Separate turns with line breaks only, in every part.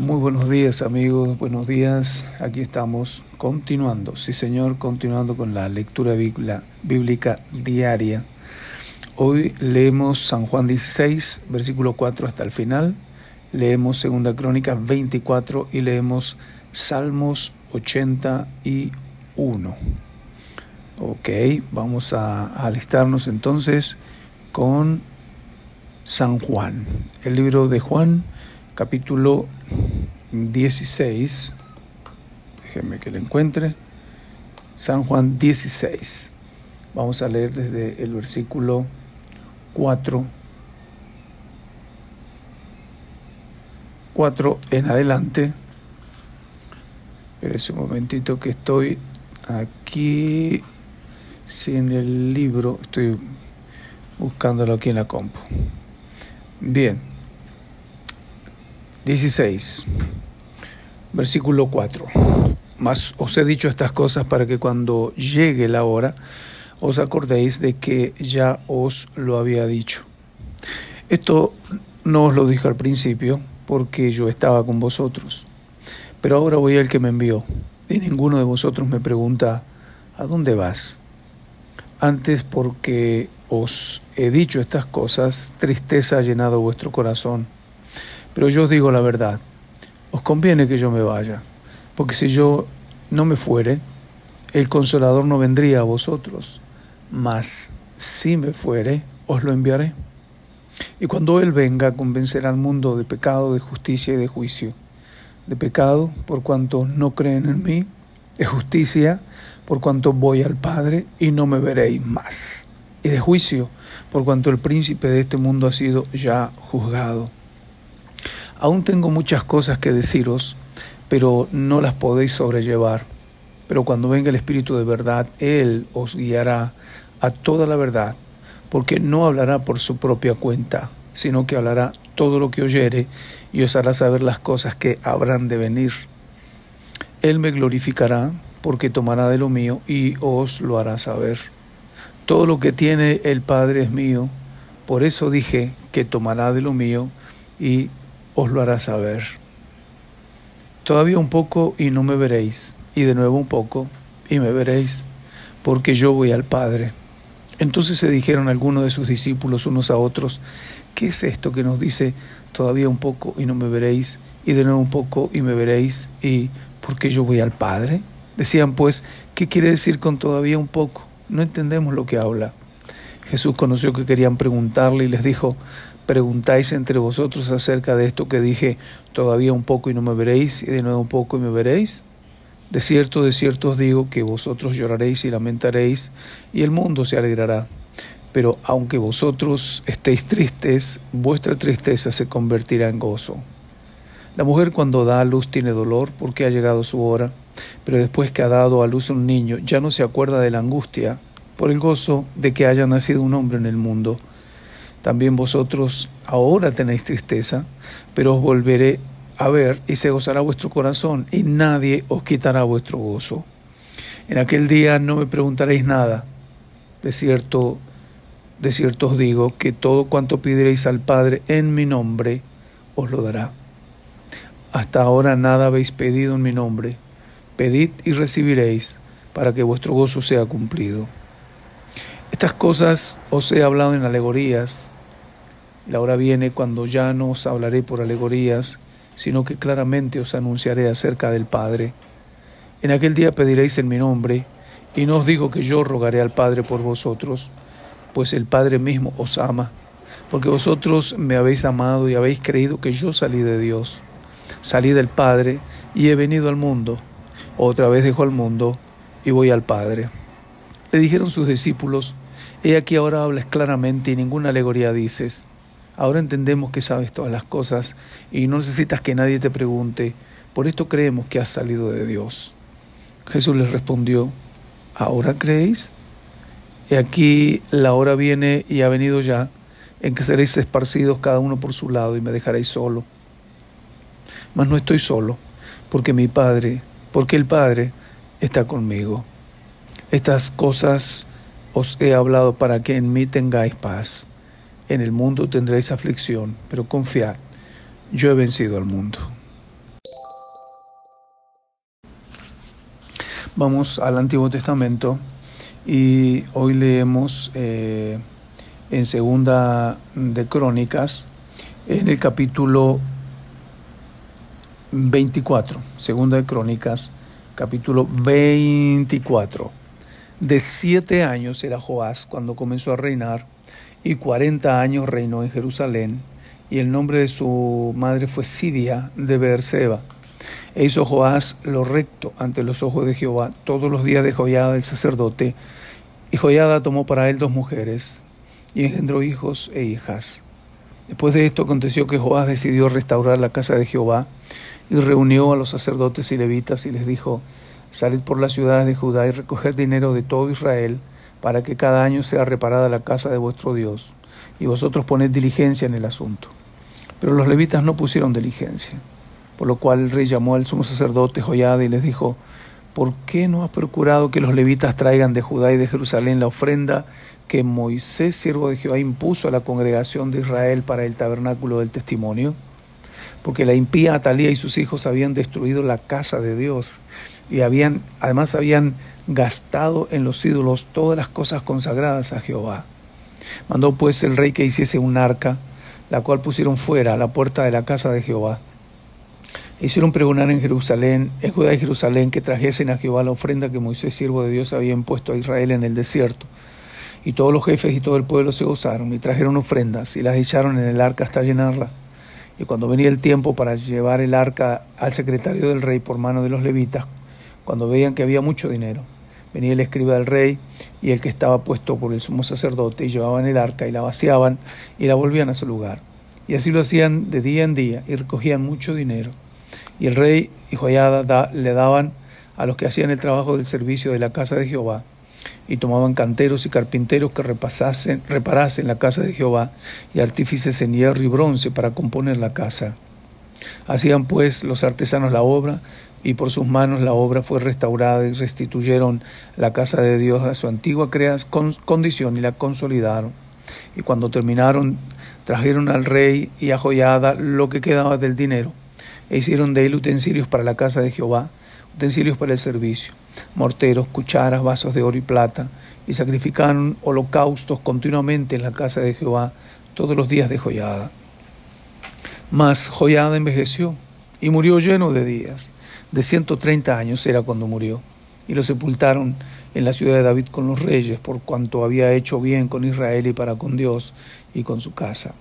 Muy buenos días amigos, buenos días. Aquí estamos continuando, sí Señor, continuando con la lectura bíblica diaria. Hoy leemos San Juan 16, versículo 4 hasta el final. Leemos Segunda Crónica 24 y leemos Salmos 81. Ok, vamos a alistarnos entonces con San Juan, el libro de Juan capítulo 16, déjenme que lo encuentre, San Juan 16. Vamos a leer desde el versículo 4, 4 en adelante. Pero ese momentito que estoy aquí sin el libro, estoy buscándolo aquí en la compu. Bien, 16, versículo 4. Mas os he dicho estas cosas para que cuando llegue la hora os acordéis de que ya os lo había dicho. Esto no os lo dije al principio porque yo estaba con vosotros, pero ahora voy al que me envió y ninguno de vosotros me pregunta, ¿a dónde vas? Antes porque os he dicho estas cosas, tristeza ha llenado vuestro corazón pero yo os digo la verdad, os conviene que yo me vaya, porque si yo no me fuere, el consolador no vendría a vosotros, mas si me fuere, os lo enviaré. Y cuando Él venga, convencerá al mundo de pecado, de justicia y de juicio. De pecado, por cuanto no creen en mí, de justicia, por cuanto voy al Padre y no me veréis más. Y de juicio, por cuanto el príncipe de este mundo ha sido ya juzgado. Aún tengo muchas cosas que deciros, pero no las podéis sobrellevar. Pero cuando venga el Espíritu de verdad, Él os guiará a toda la verdad, porque no hablará por su propia cuenta, sino que hablará todo lo que oyere y os hará saber las cosas que habrán de venir. Él me glorificará, porque tomará de lo mío y os lo hará saber. Todo lo que tiene el Padre es mío, por eso dije que tomará de lo mío y os lo hará saber. Todavía un poco y no me veréis, y de nuevo un poco y me veréis, porque yo voy al Padre. Entonces se dijeron algunos de sus discípulos unos a otros, ¿qué es esto que nos dice todavía un poco y no me veréis, y de nuevo un poco y me veréis, y porque yo voy al Padre? Decían pues, ¿qué quiere decir con todavía un poco? No entendemos lo que habla. Jesús conoció que querían preguntarle y les dijo, preguntáis entre vosotros acerca de esto que dije, todavía un poco y no me veréis, y de nuevo un poco y me veréis. De cierto, de cierto os digo que vosotros lloraréis y lamentaréis, y el mundo se alegrará. Pero aunque vosotros estéis tristes, vuestra tristeza se convertirá en gozo. La mujer cuando da a luz tiene dolor porque ha llegado su hora, pero después que ha dado a luz un niño ya no se acuerda de la angustia por el gozo de que haya nacido un hombre en el mundo también vosotros ahora tenéis tristeza, pero os volveré a ver y se gozará vuestro corazón y nadie os quitará vuestro gozo. En aquel día no me preguntaréis nada. De cierto, de cierto os digo que todo cuanto pidierais al Padre en mi nombre, os lo dará. Hasta ahora nada habéis pedido en mi nombre. Pedid y recibiréis para que vuestro gozo sea cumplido. Estas cosas os he hablado en alegorías. La hora viene cuando ya no os hablaré por alegorías, sino que claramente os anunciaré acerca del Padre. En aquel día pediréis en mi nombre, y no os digo que yo rogaré al Padre por vosotros, pues el Padre mismo os ama, porque vosotros me habéis amado y habéis creído que yo salí de Dios. Salí del Padre y he venido al mundo. Otra vez dejo al mundo y voy al Padre. Le dijeron sus discípulos, He aquí ahora hablas claramente y ninguna alegoría dices. Ahora entendemos que sabes todas las cosas y no necesitas que nadie te pregunte. Por esto creemos que has salido de Dios. Jesús les respondió, ¿ahora creéis? Y aquí la hora viene y ha venido ya, en que seréis esparcidos cada uno por su lado y me dejaréis solo. Mas no estoy solo, porque mi Padre, porque el Padre está conmigo. Estas cosas os he hablado para que en mí tengáis paz. En el mundo tendréis aflicción, pero confiad, yo he vencido al mundo. Vamos al Antiguo Testamento y hoy leemos eh, en Segunda de Crónicas, en el capítulo 24, Segunda de Crónicas, capítulo 24. De siete años era Joás cuando comenzó a reinar y cuarenta años reinó en Jerusalén y el nombre de su madre fue Sidia de Beerseba e hizo Joás lo recto ante los ojos de Jehová todos los días de Joyada el sacerdote. Y Joyada tomó para él dos mujeres y engendró hijos e hijas. Después de esto aconteció que Joás decidió restaurar la casa de Jehová y reunió a los sacerdotes y levitas y les dijo, salid por las ciudades de Judá y recoged dinero de todo Israel para que cada año sea reparada la casa de vuestro Dios, y vosotros poned diligencia en el asunto. Pero los levitas no pusieron diligencia. Por lo cual el rey llamó al sumo sacerdote Joyada y les dijo, ¿por qué no has procurado que los levitas traigan de Judá y de Jerusalén la ofrenda que Moisés, siervo de Jehová, impuso a la congregación de Israel para el tabernáculo del testimonio? Porque la impía Atalía y sus hijos habían destruido la casa de Dios y habían, además habían gastado en los ídolos todas las cosas consagradas a Jehová. Mandó pues el rey que hiciese un arca, la cual pusieron fuera a la puerta de la casa de Jehová Hicieron pregonar en Jerusalén, en Judá y Jerusalén, que trajesen a Jehová la ofrenda que Moisés, siervo de Dios, había impuesto a Israel en el desierto. Y todos los jefes y todo el pueblo se gozaron y trajeron ofrendas y las echaron en el arca hasta llenarla. Y cuando venía el tiempo para llevar el arca al secretario del rey por mano de los levitas, cuando veían que había mucho dinero, venía el escriba del rey y el que estaba puesto por el sumo sacerdote y llevaban el arca y la vaciaban y la volvían a su lugar. Y así lo hacían de día en día y recogían mucho dinero. Y el rey y Joyada le daban a los que hacían el trabajo del servicio de la casa de Jehová, y tomaban canteros y carpinteros que repasasen, reparasen la casa de Jehová, y artífices en hierro y bronce para componer la casa. Hacían pues los artesanos la obra, y por sus manos la obra fue restaurada y restituyeron la casa de Dios a su antigua condición y la consolidaron. Y cuando terminaron, trajeron al rey y a Joyada lo que quedaba del dinero e hicieron de él utensilios para la casa de Jehová, utensilios para el servicio, morteros, cucharas, vasos de oro y plata, y sacrificaron holocaustos continuamente en la casa de Jehová todos los días de Joyada. Mas Joyada envejeció y murió lleno de días. De 130 años era cuando murió. Y lo sepultaron en la ciudad de David con los reyes, por cuanto había hecho bien con Israel y para con Dios y con su casa.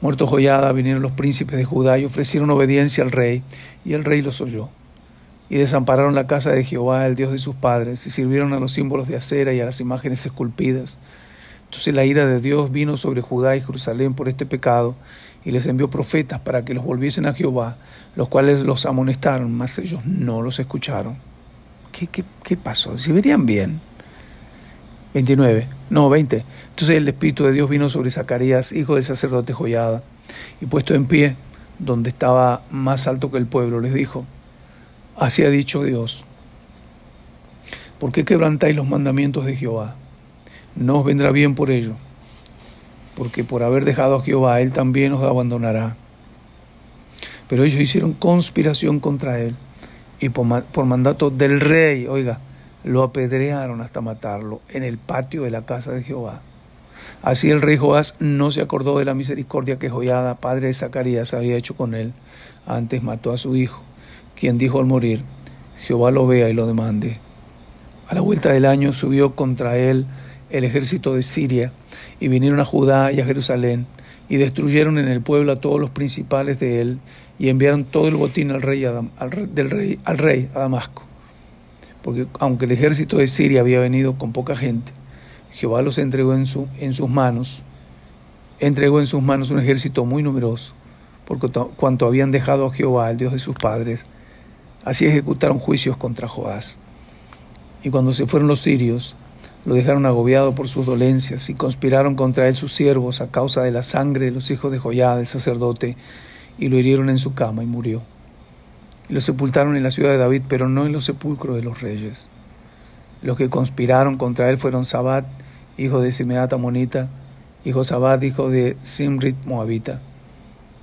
Muerto Joyada, vinieron los príncipes de Judá y ofrecieron obediencia al rey, y el rey los oyó. Y desampararon la casa de Jehová, el Dios de sus padres, y sirvieron a los símbolos de acera y a las imágenes esculpidas. Entonces la ira de Dios vino sobre Judá y Jerusalén por este pecado, y les envió profetas para que los volviesen a Jehová, los cuales los amonestaron, mas ellos no los escucharon. ¿Qué, qué, qué pasó? Si verían bien. 29, no, 20. Entonces el Espíritu de Dios vino sobre Zacarías, hijo del sacerdote Joyada, y puesto en pie, donde estaba más alto que el pueblo, les dijo, así ha dicho Dios, ¿por qué quebrantáis los mandamientos de Jehová? No os vendrá bien por ello, porque por haber dejado a Jehová, Él también os abandonará. Pero ellos hicieron conspiración contra Él, y por, mandato del rey, oiga, lo apedrearon hasta matarlo en el patio de la casa de Jehová. Así el rey Joás no se acordó de la misericordia que Joyada, padre de Zacarías, había hecho con él. Antes mató a su hijo, quien dijo al morir, Jehová lo vea y lo demande. A la vuelta del año subió contra él el ejército de Siria, y vinieron a Judá y a Jerusalén, y destruyeron en el pueblo a todos los principales de él, y enviaron todo el botín al rey, al, del rey, al rey a Damasco porque aunque el ejército de Siria había venido con poca gente, Jehová los entregó en, su, en sus manos, entregó en sus manos un ejército muy numeroso, porque cuanto habían dejado a Jehová, el Dios de sus padres, así ejecutaron juicios contra Joás. Y cuando se fueron los sirios, lo dejaron agobiado por sus dolencias y conspiraron contra él sus siervos a causa de la sangre de los hijos de Joyá, el sacerdote, y lo hirieron en su cama y murió y lo sepultaron en la ciudad de David, pero no en los sepulcros de los reyes. Los que conspiraron contra él fueron Sabat, hijo de Simeat Amonita, y Josabat, hijo de Simrit Moabita.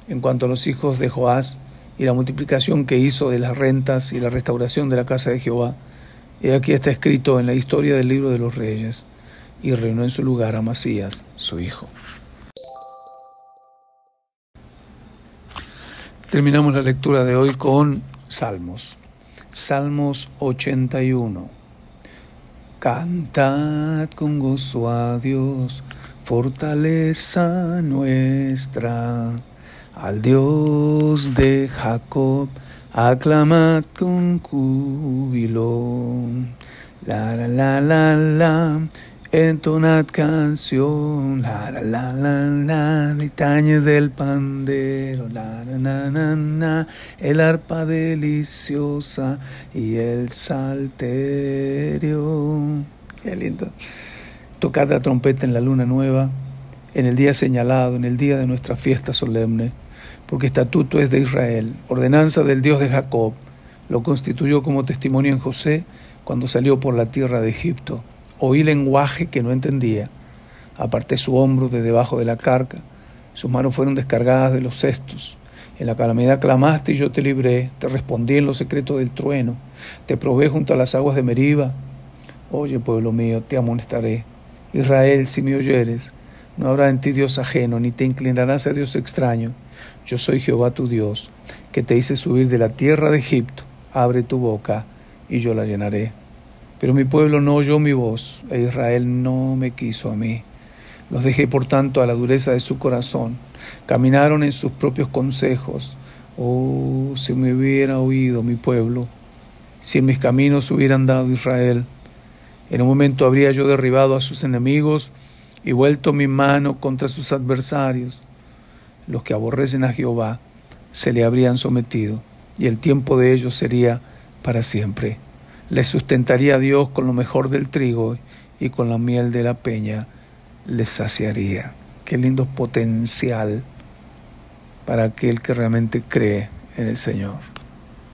En cuanto a los hijos de Joás y la multiplicación que hizo de las rentas y la restauración de la casa de Jehová, Y aquí está escrito en la historia del libro de los reyes, y reinó en su lugar a Masías, su hijo. Terminamos la lectura de hoy con Salmos. Salmos 81. Cantad con gozo a Dios, fortaleza nuestra, al Dios de Jacob, aclamad con júbilo. La la la la la, entonad canción, la la la la la, del pandero, la la la la, el arpa deliciosa y el salterio. Qué lindo. Tocad la trompeta en la luna nueva, en el día señalado, en el día de nuestra fiesta solemne, porque estatuto es de Israel, ordenanza del Dios de Jacob, lo constituyó como testimonio en José cuando salió por la tierra de Egipto Oí lenguaje que no entendía. Aparté su hombro de debajo de la carga. Sus manos fueron descargadas de los cestos. En la calamidad clamaste y yo te libré. Te respondí en los secretos del trueno. Te probé junto a las aguas de Meriba. Oye, pueblo mío, te amonestaré. Israel, si me oyeres, no habrá en ti Dios ajeno, ni te inclinarás a Dios extraño. Yo soy Jehová tu Dios, que te hice subir de la tierra de Egipto. Abre tu boca y yo la llenaré. Pero mi pueblo no oyó mi voz, e Israel no me quiso a mí. Los dejé, por tanto, a la dureza de su corazón. Caminaron en sus propios consejos. Oh, si me hubiera oído mi pueblo, si en mis caminos hubieran dado Israel, en un momento habría yo derribado a sus enemigos y vuelto mi mano contra sus adversarios. Los que aborrecen a Jehová se le habrían sometido, y el tiempo de ellos sería para siempre. Les sustentaría Dios con lo mejor del trigo y con la miel de la peña les saciaría. Qué lindo potencial para aquel que realmente cree en el Señor.